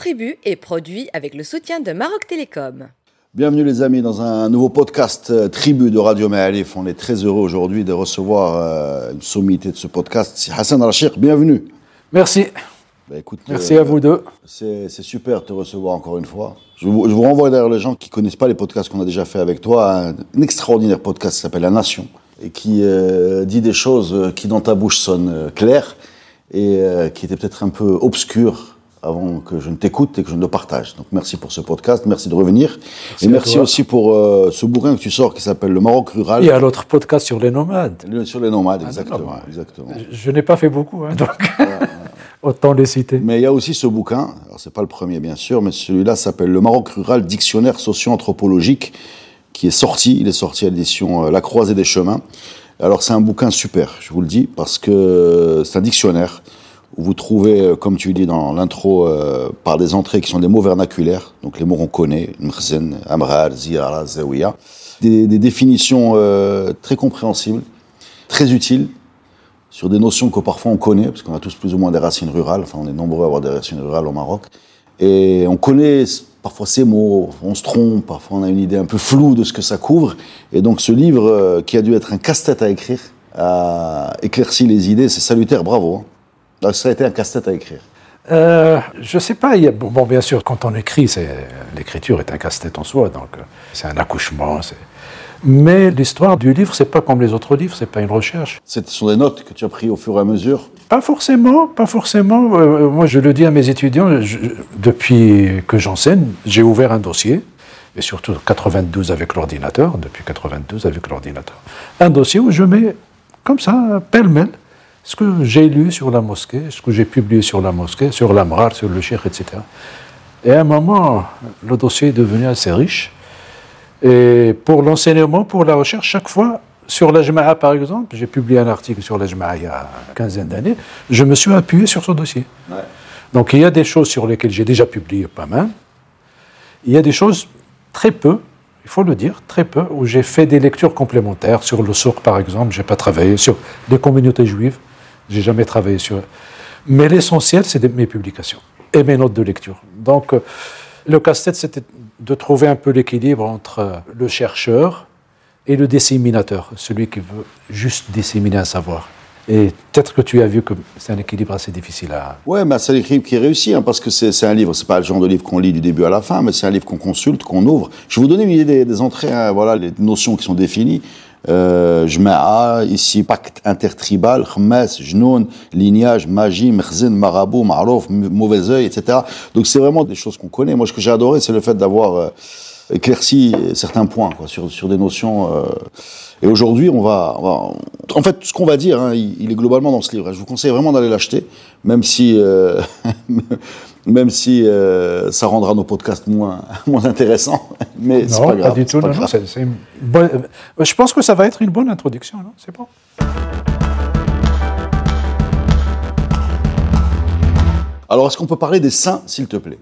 Tribu est produit avec le soutien de Maroc Télécom. Bienvenue les amis dans un nouveau podcast euh, Tribu de Radio Maalif. On est très heureux aujourd'hui de recevoir euh, une sommité de ce podcast. C'est Hassan Rachir, bienvenue. Merci. Bah, écoute, Merci euh, à vous deux. C'est super de te recevoir encore une fois. Je vous, je vous renvoie d'ailleurs les gens qui connaissent pas les podcasts qu'on a déjà fait avec toi, un, un extraordinaire podcast qui s'appelle La Nation et qui euh, dit des choses qui dans ta bouche sonnent euh, claires et euh, qui étaient peut-être un peu obscures avant que je ne t'écoute et que je ne le partage. Donc merci pour ce podcast, merci de revenir et à merci toi. aussi pour euh, ce bouquin que tu sors qui s'appelle Le Maroc rural. Il y a l'autre podcast sur les nomades. Le- Sur les nomades, Ah, exactement. non, exactement. Je, je n'ai pas fait beaucoup, hein, donc autant les citer. Mais il y a aussi ce bouquin, alors c'est pas le premier bien sûr, mais celui-là s'appelle Le Maroc rural, dictionnaire socio-anthropologique, qui est sorti, il est sorti à l'édition euh, La Croisée des Chemins. Alors c'est un bouquin super, je vous le dis, parce que c'est un dictionnaire vous trouvez, euh, comme tu dis dans l'intro, euh, par des entrées qui sont des mots vernaculaires, donc les mots qu'on connaît, mkhzen, amrar, ziyara, zawiya, des, définitions euh, très compréhensibles, très utiles, sur des notions que parfois on connaît, parce qu'on a tous plus ou moins des racines rurales, enfin on est nombreux à avoir des racines rurales au Maroc, et on connaît parfois ces mots, on se trompe, parfois on a une idée un peu floue de ce que ça couvre, et donc ce livre, qui a dû être un casse-tête à écrire, a éclairci les idées, c'est salutaire, bravo. hein. Ça a été un casse-tête à écrire. Euh, je sais pas, il y a- bon, bon, bien sûr, quand on écrit, c'est, l'écriture est un casse-tête en soi, donc euh, c'est un accouchement. c'est- Mais l'histoire du livre, c'est pas comme les autres livres, c'est pas une recherche. Ce sont des notes que tu as prises au fur et à mesure? Pas forcément, pas forcément. Euh, moi, je le dis à mes étudiants, je- depuis que j'enseigne, j'ai ouvert un dossier, et surtout 92 avec l'ordinateur, depuis 92 avec l'ordinateur. Un dossier où je mets, comme ça, pêle-mêle, ce que j'ai lu sur la mosquée, ce que j'ai publié sur la mosquée, sur l'Amrar, sur le Cheikh, etc. Et à un moment, le dossier est devenu assez riche. Et pour l'enseignement, pour la recherche, chaque fois, sur la Jama'a par exemple, j'ai publié un article sur la Jama'a il y a une quinzaine d'années, je me suis appuyé sur ce dossier. Donc il y a des choses sur lesquelles j'ai déjà publié pas mal. Il y a des choses très peu, il faut le dire, très peu, où j'ai fait des lectures complémentaires. Sur le sourd par exemple, j'ai pas travaillé. Sur des communautés juives, j'ai jamais travaillé sur. Mais l'essentiel, c'est mes publications et mes notes de lecture. Donc euh, le casse-tête, c'était de trouver un peu l'équilibre entre euh, le chercheur et le disséminateur, celui qui veut juste disséminer un savoir. Et peut-être que tu as vu que c'est un équilibre assez difficile à, Ouais, mais c'est l'écriture qui réussit, hein, parce que c'est un livre, c'est pas le genre de livre qu'on lit du début à la fin, mais c'est un livre qu'on consulte, qu'on ouvre. Je vais vous donner une idée des, des entrées, hein, voilà, les notions qui sont définies. Euh, Jma'a, ici, pacte intertribal, khmas, jnoun, lignage, magie, mkhzen, marabout, marouf, mauvais œil, etc. Donc c'est vraiment des choses qu'on connaît. Moi, ce que j'ai adoré, c'est le fait d'avoir euh, éclairci certains points, quoi, sur, sur des notions. euh, et aujourd'hui, on va, on va- En fait, ce qu'on va dire, hein, il, il est globalement dans ce livre. Je vous conseille vraiment d'aller l'acheter, même si, euh, même si euh, ça rendra nos podcasts moins, moins intéressants. Mais c'est non, pas grave. du c'est tout. pas non, bonne- euh, Je pense que ça va être une bonne introduction, non C'est bon. Alors, est-ce qu'on peut parler des saints, s'il te plaît?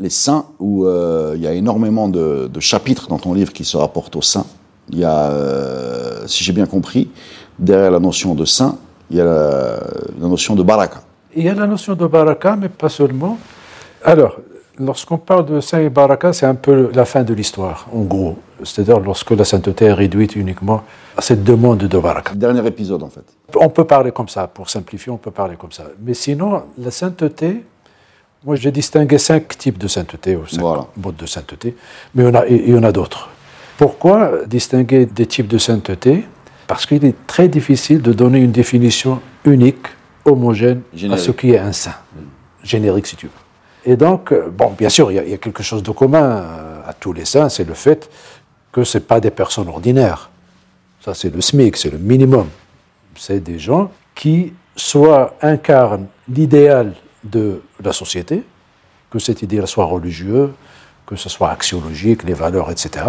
Les saints, où euh, il y a énormément de, de chapitres dans ton livre qui se rapportent aux saints. Il y a, euh, si j'ai bien compris, derrière la notion de saint, il y a la, la notion de baraka. Il y a la notion de baraka, mais pas seulement. Alors, lorsqu'on parle de saint et baraka, c'est un peu la fin de l'histoire, en gros. C'est-à-dire lorsque la sainteté est réduite uniquement à cette demande de baraka. Dernier épisode, en fait. On peut parler comme ça, pour simplifier, on peut parler comme ça. Mais sinon, la sainteté, moi j'ai distingué cinq types de sainteté, ou cinq Voilà. modes de sainteté, mais il y en a, il y en a d'autres. Pourquoi distinguer des types de sainteté? Parce qu'il est très difficile de donner une définition unique, homogène à ce qui est un saint, générique si tu veux. Et donc, euh, bon, bien sûr, il y, a- il y a quelque chose de commun euh, à tous les saints, c'est le fait que ce pas des personnes ordinaires. Ça, c'est le SMIC, c'est le minimum. C'est des gens qui soit incarnent l'idéal de la société, que cet idéal soit religieux, que ce soit axiologique, les valeurs, etc.,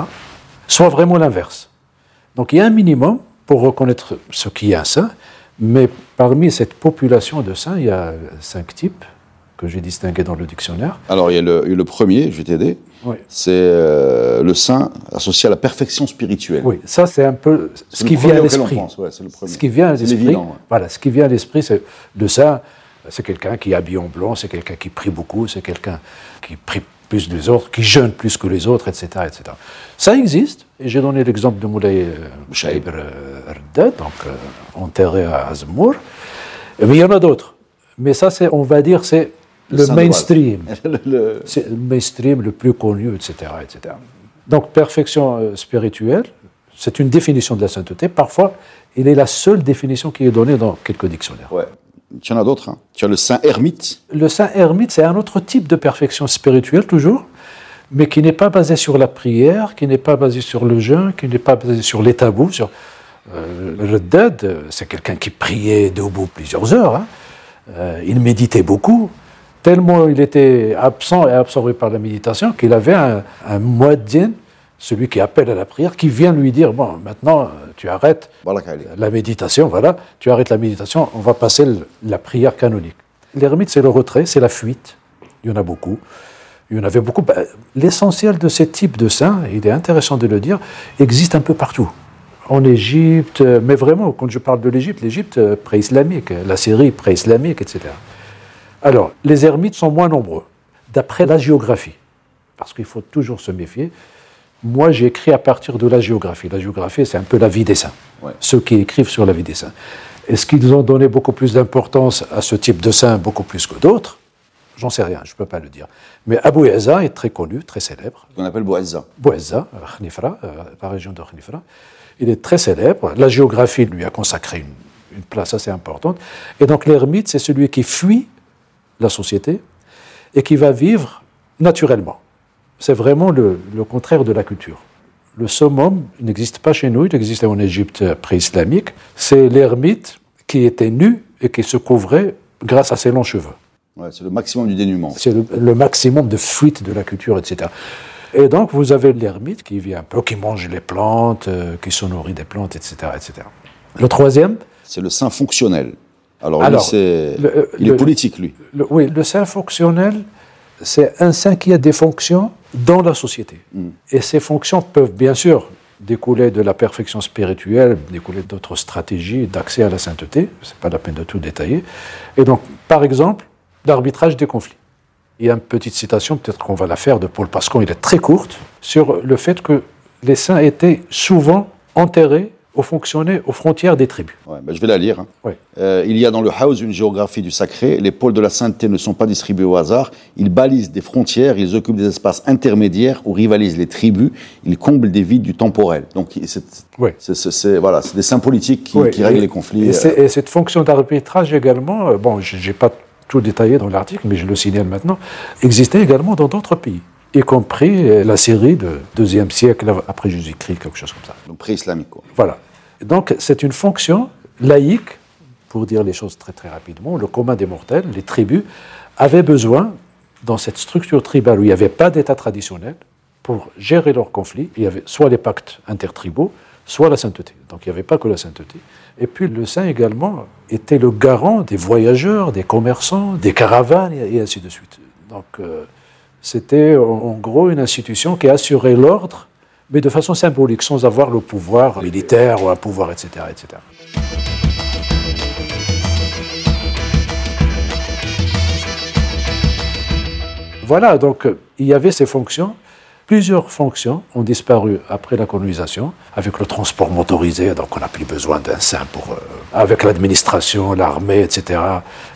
soit vraiment l'inverse. Donc il y a un minimum pour reconnaître ce qui est un saint, mais parmi cette population de saints, il y a cinq types que j'ai distingués dans le dictionnaire. Alors, il y a le, premier, je vais t'aider. Oui. C'est euh, le saint associé à la perfection spirituelle. Oui, ça c'est un peu ce qui vient à l'esprit. ouais. Ce qui vient à C'est l'esprit, ouais. voilà, ce qui vient à l'esprit, c'est le saint. C'est quelqu'un qui est habillé en blanc, c'est quelqu'un qui prie beaucoup, c'est quelqu'un qui prie plus que les autres, qui jeûne plus que les autres, etc. etc. Ça existe, et j'ai donné l'exemple de Moulay Shaib Rdad, donc euh, enterré à Azmour. Mais il y en a d'autres. Mais ça, c'est, on va dire, c'est le, mainstream. C'est le mainstream le plus connu, etc., etc. Donc, perfection euh, spirituelle, c'est une définition de la sainteté. Parfois, il est la seule définition qui est donnée dans quelques dictionnaires. Ouais. Tu en as d'autres. Hein. Tu as le saint ermite. Le saint ermite, c'est un autre type de perfection spirituelle, toujours, mais qui n'est pas basé sur la prière, qui n'est pas basé sur le jeûne, qui n'est pas basé sur les tabous. Sur, euh, le dead, c'est quelqu'un qui priait debout plusieurs heures. Hein. Euh, il méditait beaucoup, tellement il était absent et absorbé par la méditation qu'il avait un, un celui qui appelle à la prière, qui vient lui dire Bon, maintenant, tu arrêtes la méditation, voilà, tu arrêtes la méditation, on va passer la prière canonique. L'ermite, c'est le retrait, c'est la fuite. Il y en a beaucoup. Il y en avait beaucoup. Ben, l'essentiel de ces types de saints, il est intéressant de le dire, existe un peu partout. En Égypte, mais vraiment, quand je parle de l'Égypte, l'Égypte euh, pré-islamique, la Syrie pré-islamique, etc. Alors, les ermites sont moins nombreux, d'après la géographie, parce qu'il faut toujours se méfier. Moi, j'ai écrit à partir de la géographie. La géographie, c'est un peu la vie des saints. Ceux qui écrivent sur la vie des saints. Est-ce qu'ils ont donné beaucoup plus d'importance à ce type de saint, beaucoup plus que d'autres? J'en sais rien, je ne peux pas le dire. Mais Abu Ezza est très connu, très célèbre. On appelle Bouezza. Bouezza, Khnifra, euh, la région de Khnifra. Il est très célèbre. La géographie lui a consacré une, une place assez importante. Et donc l'ermite, c'est celui qui fuit la société et qui va vivre naturellement c'est vraiment le, contraire de la culture. Le summum n'existe pas chez nous, il existait en Égypte pré-islamique. C'est l'ermite qui était nu et qui se couvrait grâce à ses longs cheveux. c'est le maximum du dénuement. C'est le, maximum de fuite de la culture, etc. Et donc, vous avez l'ermite qui vit un peu, qui mange les plantes, euh, qui se nourrit des plantes, etc. etc. Le troisième? C'est le saint fonctionnel. Alors, lui, c'est... il est politique, lui. oui, le saint fonctionnel, c'est un saint qui a des fonctions dans la société. Mm. Et ces fonctions peuvent bien sûr découler de la perfection spirituelle, découler d'autres stratégies d'accès à la sainteté, ce n'est pas la peine de tout détailler. Et donc, par exemple, l'arbitrage des conflits. Il y a une petite citation, peut-être qu'on va la faire de Paul Pascon, il est très courte, sur le fait que les saints étaient souvent enterrés aux fonctionnaires aux frontières des tribus. Ben, je vais la lire. Hein. Euh, il y a dans le House une géographie du sacré. Les pôles de la sainteté ne sont pas distribués au hasard. Ils balisent des frontières, ils occupent des espaces intermédiaires où rivalisent les tribus. Ils comblent des vides du temporel. Donc, c'est voilà, des saints politiques qui, règlent les conflits. Euh. Et, cette fonction d'arbitrage également, euh, bon, je n'ai pas tout détaillé dans l'article, mais je le signale maintenant, existait également dans d'autres pays y compris la Syrie de deuxième siècle après Jésus-Christ, quelque chose comme ça. Donc pré-islamique. Quoi. Voilà. Donc c'est une fonction laïque, pour dire les choses très très rapidement, le commun des mortels, les tribus, avaient besoin, dans cette structure tribale où il n'y avait pas d'État traditionnel, pour gérer leurs conflits, il y avait soit les pactes intertribaux, soit la sainteté. Donc il n'y avait pas que la sainteté. Et puis le saint également était le garant des voyageurs, des commerçants, des caravanes, et ainsi de suite. Donc euh, c'était en gros une institution qui assurait l'ordre, mais de façon symbolique, sans avoir le pouvoir militaire ou un pouvoir, etc. etc. Voilà, donc il y avait ces fonctions. Plusieurs fonctions ont disparu après la colonisation, avec le transport motorisé, donc on n'a plus besoin d'un saint pour... Euh, avec l'administration, l'armée, etc.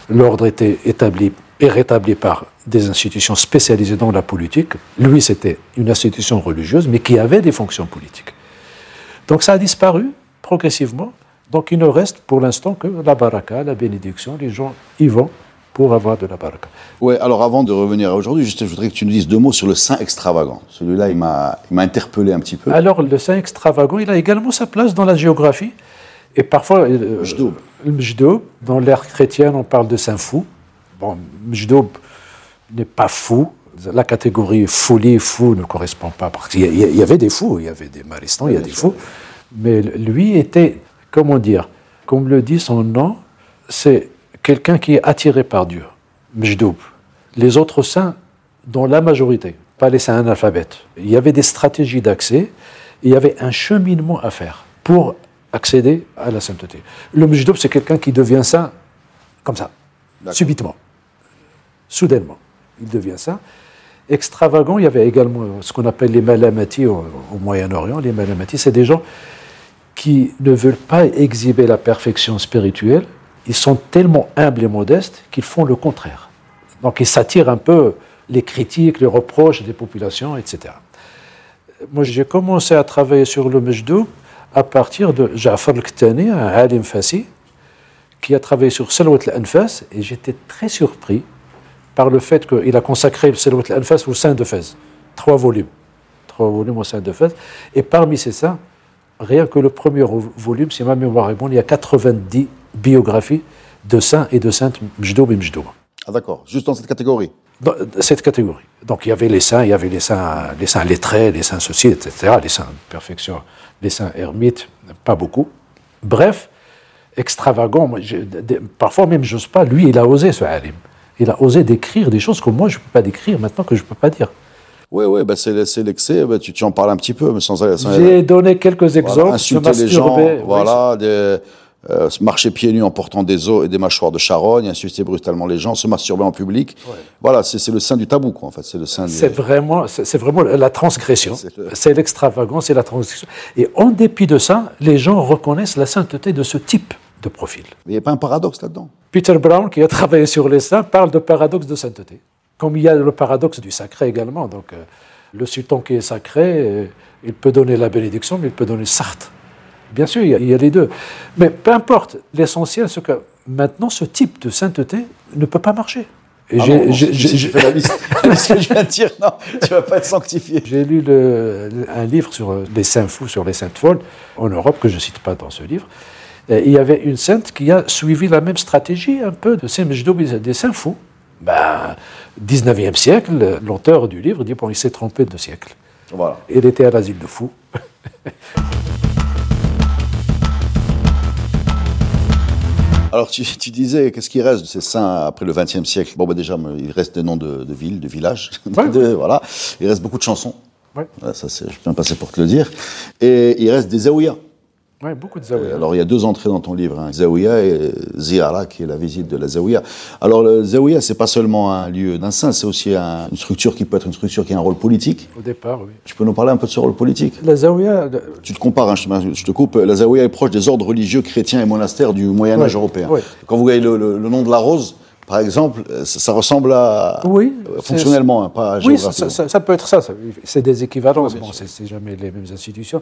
L'ordre était établi et rétabli par des institutions spécialisées dans la politique. Lui, c'était une institution religieuse, mais qui avait des fonctions politiques. Donc ça a disparu progressivement. Donc il ne reste pour l'instant que la baraka, la bénédiction. Les gens y vont pour avoir de la baraka. Oui, alors avant de revenir à aujourd'hui, je voudrais que tu nous dises deux mots sur le saint extravagant. Celui-là, il m'a interpellé un petit peu. Alors le saint extravagant, il a également sa place dans la géographie. Et parfois, euh, le mjdoub, dans l'ère chrétienne, on parle de saint fou. Bon, mjdoub, n'est pas fou. La catégorie folie, fou ne correspond pas. Parce qu'il y, avait des fous, il y avait des maristans, il y a des fous. Mais lui était, comment dire, comme le dit son nom, c'est quelqu'un qui est attiré par Dieu. Mjdoub. Les autres saints, dans la majorité, pas les saints analphabètes, il y avait des stratégies d'accès, il y avait un cheminement à faire pour accéder à la sainteté. Le Mjdoub, c'est quelqu'un qui devient saint comme ça subitement, soudainement. Il devient ça. Extravagant, il y avait également ce qu'on appelle les malamati au, Moyen-Orient. Les malamati, c'est des gens qui ne veulent pas exhiber la perfection spirituelle. Ils sont tellement humbles et modestes qu'ils font le contraire. Donc ils s'attirent un peu les critiques, les reproches des populations, etc. Moi, j'ai commencé à travailler sur le Mejdou à partir de Ja'far al-Ktani, un alim fassi, qui a travaillé sur Salwat al-Anfas, et j'étais très surpris par le fait qu'il a consacré Salwat al-Anfas au sein de Fès. Trois volumes. Trois volumes au sein de Fès. Et parmi ces saints, rien que le premier volume, si ma mémoire est bonne, il y a 90 biographies de saints et de saintes Mjdoub et Mjdoub. Ah d'accord, juste dans cette catégorie Dans cette catégorie. Donc il y avait les saints, il y avait les saints, les saints lettrés, les saints sociés, etc., les saints de perfection, les saints ermites, pas beaucoup. Bref, extravagant. Moi, parfois même, j'ose pas. Lui, il a osé, ce alim. Il a osé décrire des choses que moi, je ne peux pas décrire maintenant, que je ne peux pas dire. Oui, oui, bah c'est l'excès. Bah, tu, tu, en parles un petit peu, mais sans. sans J'ai donné quelques exemples. Voilà, insulter les gens, voilà, des, euh, marcher pieds nus en portant des os et des mâchoires de charogne, insulter brutalement les gens, se masturber en public. Ouais. Voilà, c'est le sein du tabou, quoi, en fait. C'est le sein. Du... vraiment, c'est vraiment la transgression. C'est l'extravagance, c'est la transgression. Et en dépit de ça, les gens reconnaissent la sainteté de ce type de profil. Mais il n'y a pas un paradoxe là-dedans. Peter Brown, qui a travaillé sur les saints, parle de paradoxe de sainteté. Comme il y a le paradoxe du sacré également. Donc, euh, le sultan qui est sacré, euh, il peut donner la bénédiction, mais il peut donner Sartre. Bien sûr, il y, a, il y a les deux. Mais peu importe, l'essentiel, c'est que maintenant, ce type de sainteté ne peut pas marcher. Et ah j'ai, j'ai, j'ai, j'ai fait la liste. ce que je viens de dire, non, tu vas pas être sanctifié. J'ai lu le, un livre sur les saints fous, sur les saintes folles, en Europe, que je ne cite pas dans ce livre. Et il y avait une sainte qui a suivi la même stratégie, un peu, de ces des saints fous. Ben, 19e siècle, l'auteur du livre dit bon, il s'est trompé de siècle. Voilà. Il était à l'asile de fous. Alors, tu, tu disais, qu'est-ce qui reste de ces saints après le XXe siècle? Bon, bah déjà, il reste des noms de, de villes, de villages. Ouais. de, voilà. Il reste beaucoup de chansons. Ouais. Voilà, ça, c'est, je peux bien passer pour te le dire. Et il reste des zaouïas. Oui, beaucoup de zaouïas. Alors, il y a deux entrées dans ton livre, hein. Zaouïa et Ziyara, qui est la visite de la Zaouïa. Alors, le Zaouïa, c'est pas seulement un lieu d'un saint, c'est aussi un, une structure qui peut être une structure qui a un rôle politique. Au départ, oui. Tu peux nous parler un peu de ce rôle politique? La Zaouïa. Tu te compares, hein, je, te, coupe, la Zaouïa est proche des ordres religieux chrétiens et monastères du Moyen-Âge ouais, européen. Ouais. Quand vous voyez le, le, le, nom de la rose, par exemple, ça, ça ressemble à. Oui. Fonctionnellement, hein, pas Oui, ça, ça, ça, peut être ça. C'est des équivalences. bon, c'est jamais les mêmes institutions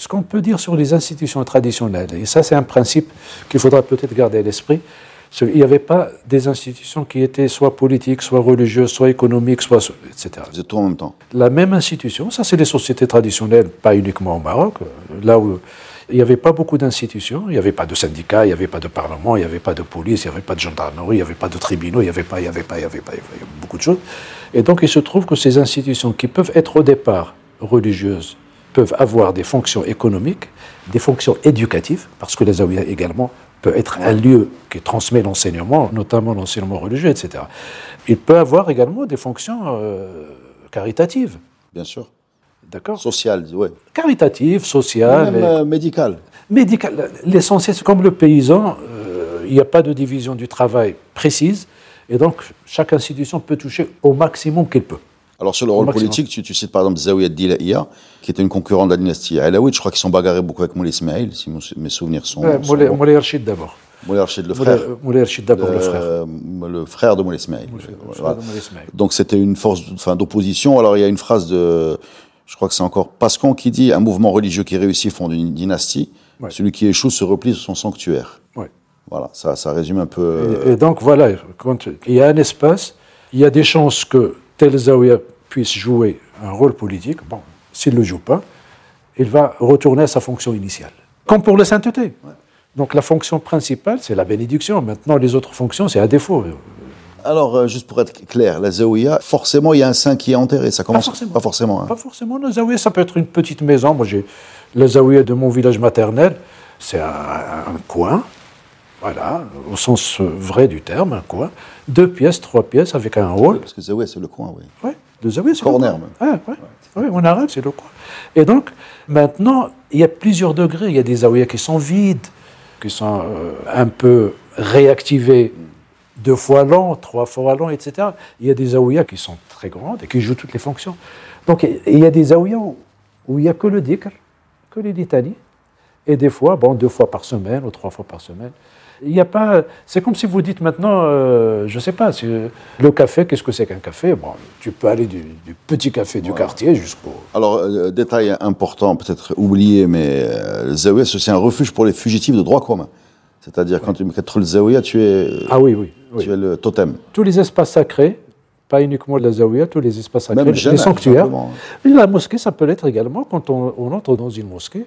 ce qu'on peut dire sur les institutions traditionnelles, et ça c'est un principe qu'il faudra peut-être garder à l'esprit, il n'y avait pas des institutions qui étaient soit politiques, soit religieuses, soit économiques, soit etc. Êtes tout en même temps. La même institution, ça c'est les sociétés traditionnelles, pas uniquement au Maroc, là où il n'y avait pas beaucoup d'institutions, il n'y avait pas de syndicats, il n'y avait pas de parlement, il n'y avait pas de police, il n'y avait pas de gendarmerie, il n'y avait pas de tribunaux, il n'y avait pas, il n'y avait pas, il n'y avait pas, il y avait beaucoup de choses. Et donc il se trouve que ces institutions qui peuvent être au départ religieuses, peuvent avoir des fonctions économiques, des fonctions éducatives, parce que les zaouïas également peut être un lieu qui transmet l'enseignement, notamment l'enseignement religieux, etc. Il peut avoir également des fonctions euh, caritatives. Bien sûr. D'accord Sociales, oui. Caritatives, sociales. Même euh, médicales. Médical. L'essentiel, c'est comme le paysan, euh, il n'y a pas de division du travail précise, et donc chaque institution peut toucher au maximum qu'elle peut. Alors sur le rôle politique, tu, tu, cites par exemple Zawiya Dilaïa, qui était une concurrente de la dynastie Alaouite. Je crois qu'ils sont bagarrés beaucoup avec Moulay Ismail, si mes souvenirs sont. Ouais, sont Moulay, Archid d'abord. Moulay Archid, le frère. Moulay Archid d'abord, le frère. Euh, le frère de Moulay Ismail. Voilà. Donc c'était une force enfin, d'opposition. Alors il y a une phrase de. Je crois que c'est encore Pascon qui dit Un mouvement religieux qui réussit fonde une dynastie. Ouais. Celui qui échoue se replie sur son sanctuaire. Ouais. Voilà, ça, ça résume un peu. Et, et donc voilà, quand il y a un espace, il y a des chances que tel Zawiya puisse jouer un rôle politique, bon, s'il ne le joue pas, il va retourner à sa fonction initiale. Comme pour la sainteté. Donc la fonction principale, c'est la bénédiction. Maintenant, les autres fonctions, c'est à défaut. Alors, euh, juste pour être clair, la Zawiya, forcément, il y a un saint qui est enterré. Ça commence pas forcément. Pas forcément. Hein. Pas forcément. La Zawiya, ça peut être une petite maison. Moi, j'ai la Zawiya de mon village maternel. C'est un, un, coin, voilà, au sens vrai du terme, un coin. Deux pièces, trois pièces avec un hall. Oui, parce que Zawiya, c'est le coin, oui. Oui. Le zawiya, c'est Corner, le coin. Ah, ouais. Oui, en arabe, c'est le coin. Et donc, maintenant, il y a plusieurs degrés. Il y a des zawiyas qui sont vides, qui sont euh, un peu réactivés deux fois long, trois fois long, etc. Il y a des zaouïas qui sont très grandes et qui jouent toutes les fonctions. Donc il y a des zaouïas où, il n'y a que le dhikr, que les litanies, et des fois, bon, deux fois par semaine ou trois fois par semaine. Il n'y a pas. C'est comme si vous dites maintenant, euh, je ne sais pas, le café, qu'est-ce que c'est qu'un café? Bon, tu peux aller du, petit café du quartier jusqu'au. Alors, euh, détail important, peut-être oublié, mais euh, le Zawiya, c'est un refuge pour les fugitifs de droit commun. C'est-à-dire, quand tu mets le Zawiya, tu es. Ah oui, oui, Tu es le totem. Tous les espaces sacrés, pas uniquement la Zawiya, tous les espaces sacrés, les sanctuaires. La mosquée, ça peut l'être également quand on entre dans une mosquée.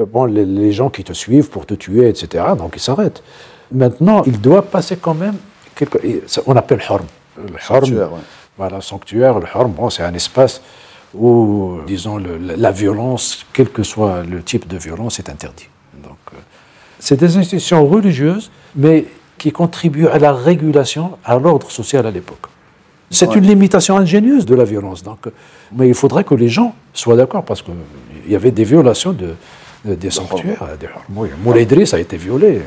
Euh, bon, les, gens qui te suivent pour te tuer, etc., donc ils s'arrêtent. Maintenant, il doit passer quand même, quelque, on appelle Horm. Le sanctuaire, Voilà, sanctuaire, le Horm, bon, c'est un espace où, disons, la violence, quel que soit le type de violence, est interdit. Donc, euh, c'est des institutions religieuses, mais qui contribuent à la régulation, à l'ordre social à l'époque. C'est une limitation ingénieuse de la violence. Donc, mais il faudrait que les gens soient d'accord, parce qu'il y avait des violations de, des sanctuaires. Des... Moulay Idriss a été violé.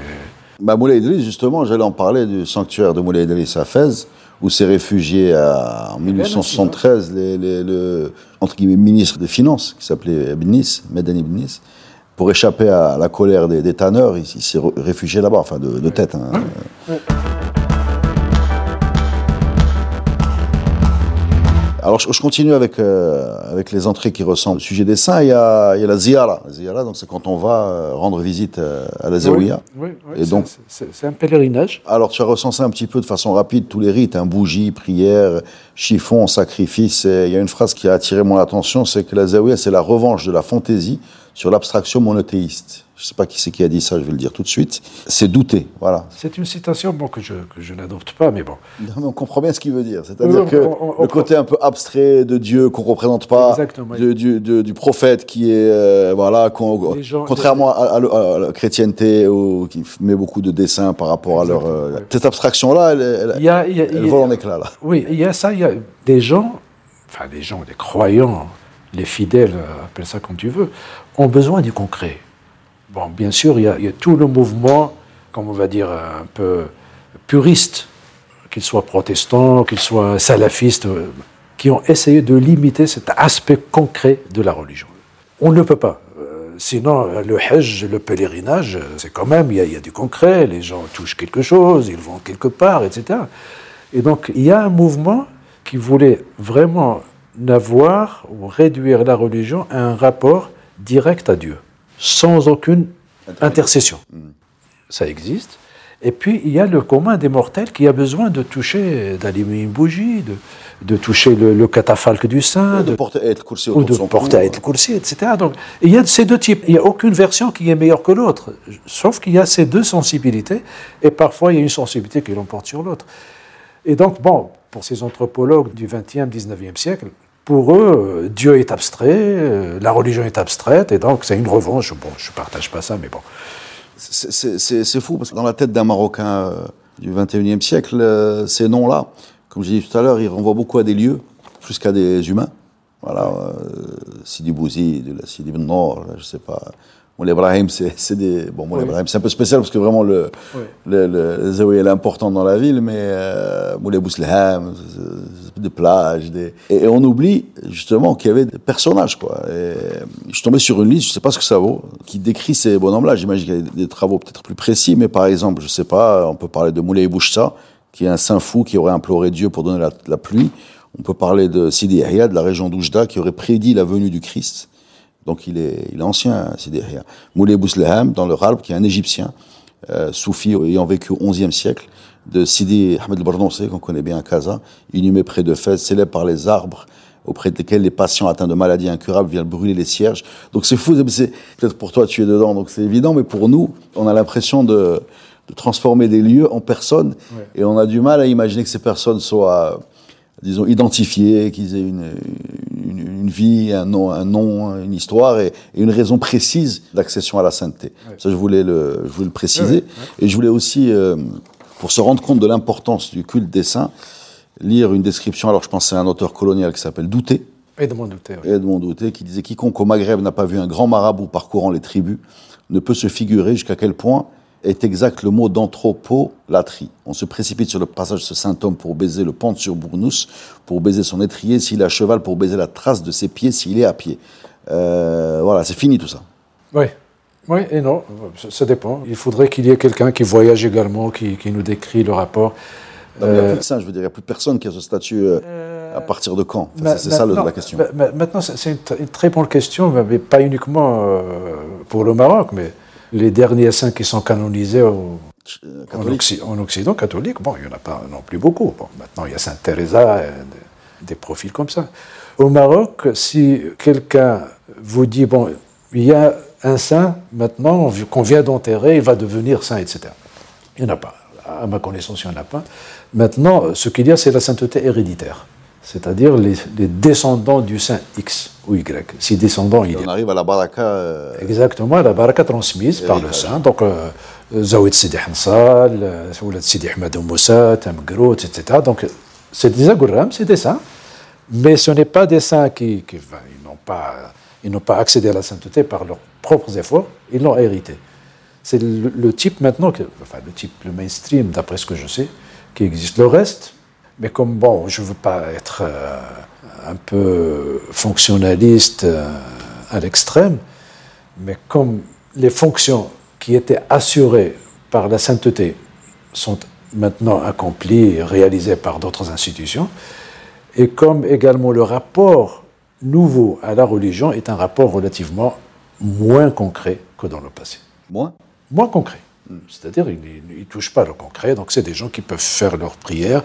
Bah, Moulay Idriss, justement, j'allais en parler du sanctuaire de Moulay Idriss à Fès, où s'est réfugié en 1873 les, le entre guillemets, ministre des Finances, qui s'appelait Ibnis, Medani Ibnis, pour échapper à la colère des, tanneurs, il, s'est réfugié là-bas, enfin de, tête. Hein. Alors je, continue avec, euh, avec les entrées qui ressemblent au sujet des saints. Il y a, il y a la ziyara. La ziyara, donc c'est quand on va euh, rendre visite euh, à la Zawiya. Oui, oui, et donc c'est un pèlerinage. Alors tu as recensé un petit peu de façon rapide tous les rites, hein, bougie, prière, chiffon, sacrifice. Et il y a une phrase qui a attiré mon attention, c'est que la Zawiya c'est la revanche de la fantaisie sur l'abstraction monothéiste je ne sais pas qui c'est qui a dit ça, je vais le dire tout de suite, c'est douter. Voilà. C'est une citation bon, que je, que je n'adopte pas, mais bon. on comprend bien ce qu'il veut dire. C'est-à-dire que le côté un peu abstrait de Dieu qu'on ne représente pas, de, du, du, prophète qui est. Euh, voilà, contrairement à, la chrétienté où, qui met beaucoup de dessins par rapport à leur. Euh, cette abstraction-là, elle, elle, vole en éclat. Là. Oui, il y a ça, il y a des gens, enfin des gens, des croyants, les fidèles, appelle ça comme tu veux, ont besoin du concret. Bon, bien sûr, il y, a, tout le mouvement, comme on va dire, un peu puriste, qu'il soit protestant, qu'il soit salafiste, euh, qui ont essayé de limiter cet aspect concret de la religion. On ne peut pas. Euh, sinon, le hajj, le pèlerinage, c'est quand même, il y, a, du concret, les gens touchent quelque chose, ils vont quelque part, etc. Et donc, il y a un mouvement qui voulait vraiment n'avoir ou réduire la religion à un rapport direct à Dieu sans aucune intercession. Hmm. Ça existe. Et puis, il y a le commun des mortels qui a besoin de toucher, d'allumer une bougie, de, de toucher le, catafalque du saint, de, porter être ou de porter être coursier, etc. Donc, il y a ces deux types. Il n'y a aucune version qui est meilleure que l'autre. Sauf qu'il y a ces deux sensibilités. Et parfois, il y a une sensibilité qui l'emporte sur l'autre. Et donc, bon, pour ces anthropologues du 20e, 19e siècle, pour eux, euh, Dieu est abstrait, euh, la religion est abstraite, et donc c'est une revanche. Bon, je ne partage pas ça, mais bon. C'est fou, parce que dans la tête d'un Marocain euh, du 21e siècle, ces noms-là, comme j'ai dit tout à l'heure, ils renvoient beaucoup à des lieux, plus qu'à des humains. Voilà, Sidi Bouzi, Sidi Ben Nord, je ne sais pas, Moulay Ibrahim, c'est des. Bon, Ibrahim, c'est un peu spécial parce que vraiment le, le, le est important dans la ville, mais euh, Moulay Bousleham, des plages, des. Et, on oublie justement qu'il y avait des personnages, quoi. Et je suis tombé sur une liste, je sais pas ce que ça vaut, qui décrit ces bonhommes-là. J'imagine qu'il y a des travaux peut-être plus précis, mais par exemple, je sais pas, on peut parler de Moulay Bouchsa, qui est un saint fou qui aurait imploré Dieu pour donner la, la pluie. On peut parler de Sidi Yahya, de la région d'Oujda, qui aurait prédit la venue du Christ. Donc il est, il est ancien, c'est derrière. Moulay Bousleham, dans le Ralb, qui est un Égyptien, euh, soufi ayant vécu au XIe siècle, de Sidi Ahmed al qu'on connaît bien à Casa, inhumé près de Fès, célèbre par les arbres auprès desquels les patients atteints de maladies incurables viennent brûler les cierges. Donc c'est fou, peut-être pour toi tu es dedans, donc c'est évident, mais pour nous, on a l'impression de, de transformer des lieux en personnes, et on a du mal à imaginer que ces personnes soient disons, identifiés, qu'ils aient une, une, vie, un nom, un nom, une histoire et, une raison précise d'accession à la sainteté. Ça, je voulais le, je voulais le préciser. Et je voulais aussi, euh, pour se rendre compte de l'importance du culte des saints, lire une description. Alors, je pensais à un auteur colonial qui s'appelle Douté. Edmond Douté. Edmond Douté, qui disait Quiconque au Maghreb n'a pas vu un grand marabout parcourant les tribus ne peut se figurer jusqu'à quel point est exact le mot d'anthropolatrie. On se précipite sur le passage de ce saint homme pour baiser le pente sur Bournous, pour baiser son étrier s'il est à cheval, pour baiser la trace de ses pieds s'il est à pied. Euh, voilà, c'est fini tout ça. Oui. Oui et non, ça dépend. Il faudrait qu'il y ait quelqu'un qui voyage également, qui, nous décrit le rapport. il n'y a plus de ça, je veux dire, il n'y a plus personne qui a ce statut euh, à partir de quand? C'est ça la question. Maintenant, c'est une, très bonne question, mais pas uniquement euh, pour le Maroc, mais les derniers saints qui sont canonisés au, en, Occident catholique, bon, il n'y en a pas non plus beaucoup. Bon, maintenant, il y a Sainte Teresa, des profils comme ça. Au Maroc, si quelqu'un vous dit, bon, il y a un saint, maintenant, qu'on vient d'enterrer, il va devenir saint, etc. Il n'y en a pas. À ma connaissance, il n'y en a pas. Maintenant, ce qu'il y a, c'est la sainteté héréditaire. C'est-à-dire les, descendants du saint X ou Y. Si descendants, il On arrive à la baraka. Euh, Exactement, la baraka transmise par le saint. Donc, euh, Zawid Sidi Hansal, euh, Sidi Ahmed Moussa, Tamgrout, etc. Donc, c'est des agouram, c'est des saints. Mais ce n'est pas des saints qui, qui ils n'ont pas ils n'ont pas accédé à la sainteté par leurs propres efforts, ils l'ont hérité. C'est le, type maintenant, enfin le type, le mainstream, d'après ce que je sais, qui existe. Le reste, mais comme bon, je ne veux pas être euh, un peu fonctionnaliste euh, à l'extrême, mais comme les fonctions qui étaient assurées par la sainteté sont maintenant accomplies et réalisées par d'autres institutions, et comme également le rapport nouveau à la religion est un rapport relativement moins concret que dans le passé. Moins? Moins concret. C'est-à-dire, ils ne touchent pas le concret. Donc, c'est des gens qui peuvent faire leurs prières,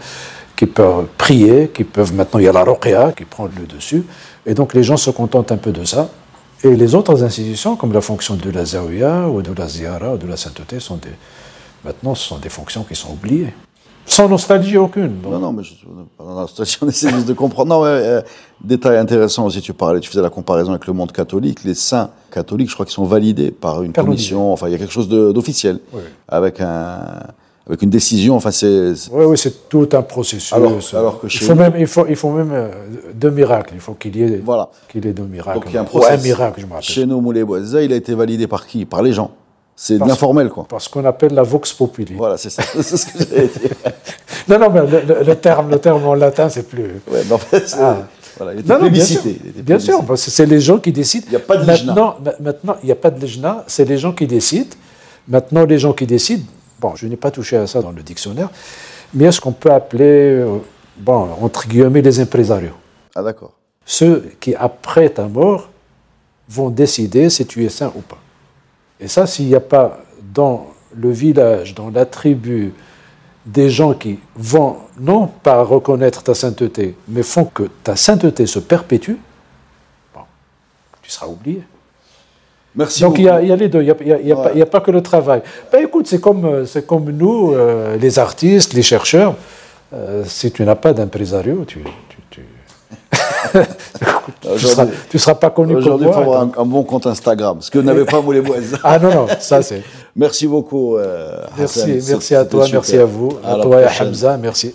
qui peuvent prier, qui peuvent. Maintenant, il y a la roqia qui prend le dessus. Et donc, les gens se contentent un peu de ça. Et les autres institutions, comme la fonction de la zawiya ou de la ziyara ou de la sainteté, sont des, maintenant, ce sont des fonctions qui sont oubliées. Sans nostalgie aucune. Non, non, mais je, pas nostalgie, on essaie juste de comprendre. Non, euh, détail intéressant aussi, tu parlais, tu faisais la comparaison avec le monde catholique. Les saints catholiques, je crois qu'ils sont validés par une commission, enfin, il y a quelque chose d'officiel, avec un avec une décision. Enfin, c'est. Oui, oui, c'est tout un processus. Alors, alors que chez il faut même, il faut, il faut même euh, deux miracles. Il faut qu'il y ait, voilà. qu'il y ait deux miracles. Donc, il y a un, processus. un miracle, je me rappelle. Chez nous, Moulay il a été validé par qui? Par les gens. C'est informel, quoi. Parce qu'on appelle la vox populi. Voilà, c'est ça. c'est ce que j'allais dire. non, non, mais le, terme, le terme en latin, c'est plus. Ouais, mais en fait, ah. voilà, il était plébiscité. Bien sûr, parce que c'est les gens qui décident. Il n'y a pas de maintenant, maintenant, il n'y a pas de lejna, c'est les gens qui décident. Maintenant, les gens qui décident, bon, je n'ai pas touché à ça dans le dictionnaire, mais est-ce qu'on peut appeler, euh, bon, entre guillemets, les impresarios? Ah, d'accord. Ceux qui, après ta mort, vont décider si tu es saint ou pas. Et ça, s'il n'y a pas dans le village, dans la tribu, des gens qui vont non pas reconnaître ta sainteté, mais font que ta sainteté se perpétue, tu seras oublié. Merci Donc il y, a, les deux, il n'y a, pas que le travail. Ben, écoute, c'est comme, comme nous, euh, les artistes, les chercheurs, euh, si tu n'as pas d'impresario, tu, tu ne seras, pas connu Aujourd'hui, il faut avoir un, bon compte Instagram, ce que n'avait pas Moulay ah non, non, ça c'est. Merci beaucoup. Euh, merci, merci à toi, merci à vous, à, toi et à Hamza, merci.